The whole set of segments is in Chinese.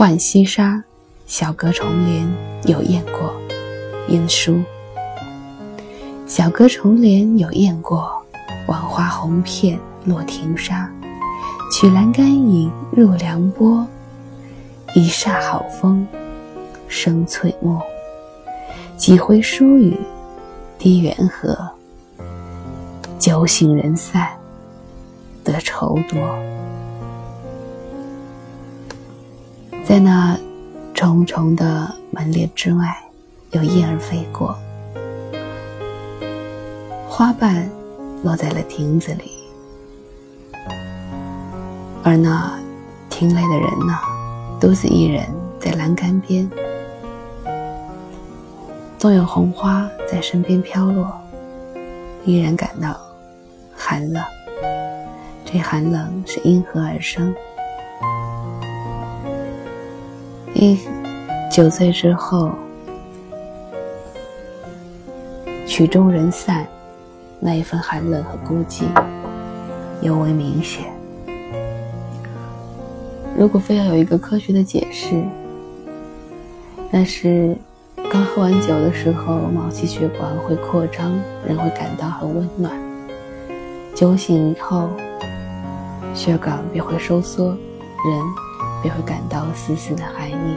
浣溪沙，小阁重帘有燕过。晏殊。小阁重帘有燕过，万花红片落庭沙。取栏杆影入凉波，一霎好风生翠墨。几回疏雨滴元和，酒醒人散得愁多。在那重重的门帘之外，有燕儿飞过，花瓣落在了亭子里，而那亭内的人呢，独自一人在栏杆边。纵有红花在身边飘落，依然感到寒冷。这寒冷是因何而生？一酒醉之后，曲终人散，那一份寒冷和孤寂尤为明显。如果非要有一个科学的解释，那是刚喝完酒的时候，毛细血管会扩张，人会感到很温暖；酒醒以后，血管便会收缩，人。便会感到丝丝的寒意，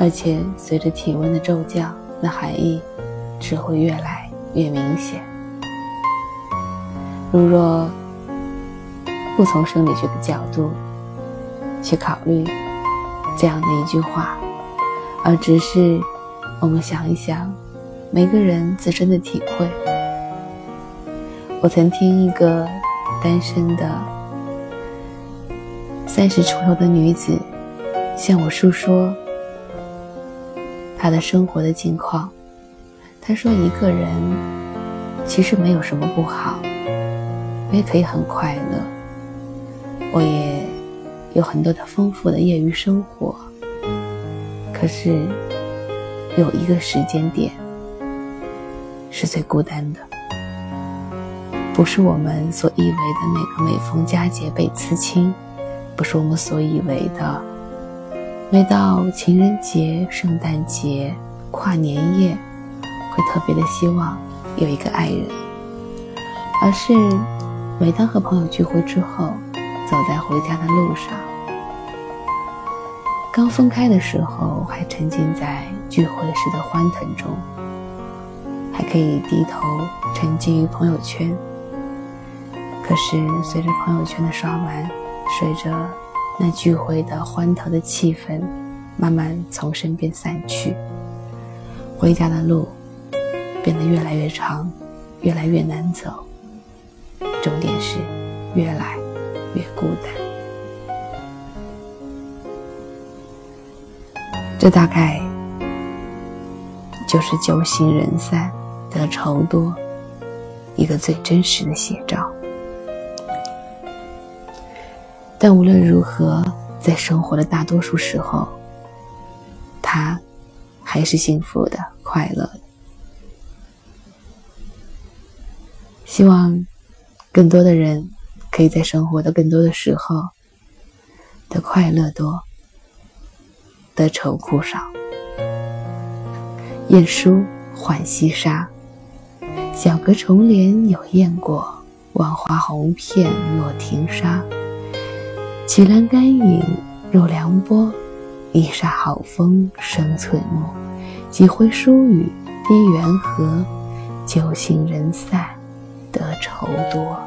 而且随着体温的骤降，那寒意只会越来越明显。如若不从生理学的角度去考虑这样的一句话，而只是我们想一想每个人自身的体会，我曾听一个单身的。三十出头的女子向我诉说她的生活的近况。她说：“一个人其实没有什么不好，我也可以很快乐，我也有很多的丰富的业余生活。可是有一个时间点是最孤单的，不是我们所以为的那个每逢佳节倍思亲。”不是我们所以为的，每到情人节、圣诞节、跨年夜，会特别的希望有一个爱人，而是每当和朋友聚会之后，走在回家的路上，刚分开的时候还沉浸在聚会时的欢腾中，还可以低头沉浸于朋友圈，可是随着朋友圈的刷完。随着那聚会的欢腾的气氛慢慢从身边散去，回家的路变得越来越长，越来越难走。重点是越来越孤单。这大概就是酒醒人散得愁多一个最真实的写照。但无论如何，在生活的大多数时候，他还是幸福的、快乐的。希望更多的人可以在生活的更多的时候，的快乐多，的愁苦少。晏殊《浣溪沙》：小阁重帘有燕过，万花红遍落庭沙。取栏杆影入凉波，一霎好风生翠墨。几回疏雨滴元和，酒醒人散得愁多。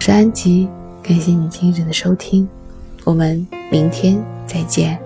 是安吉，感谢你今日的收听，我们明天再见。